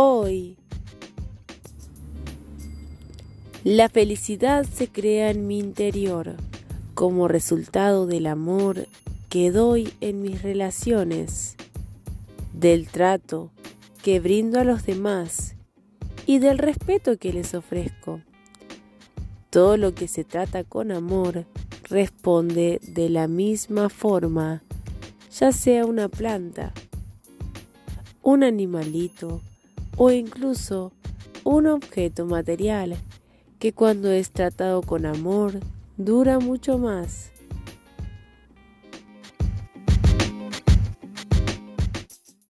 Hoy, la felicidad se crea en mi interior como resultado del amor que doy en mis relaciones, del trato que brindo a los demás y del respeto que les ofrezco. Todo lo que se trata con amor responde de la misma forma, ya sea una planta, un animalito o incluso un objeto material que cuando es tratado con amor dura mucho más.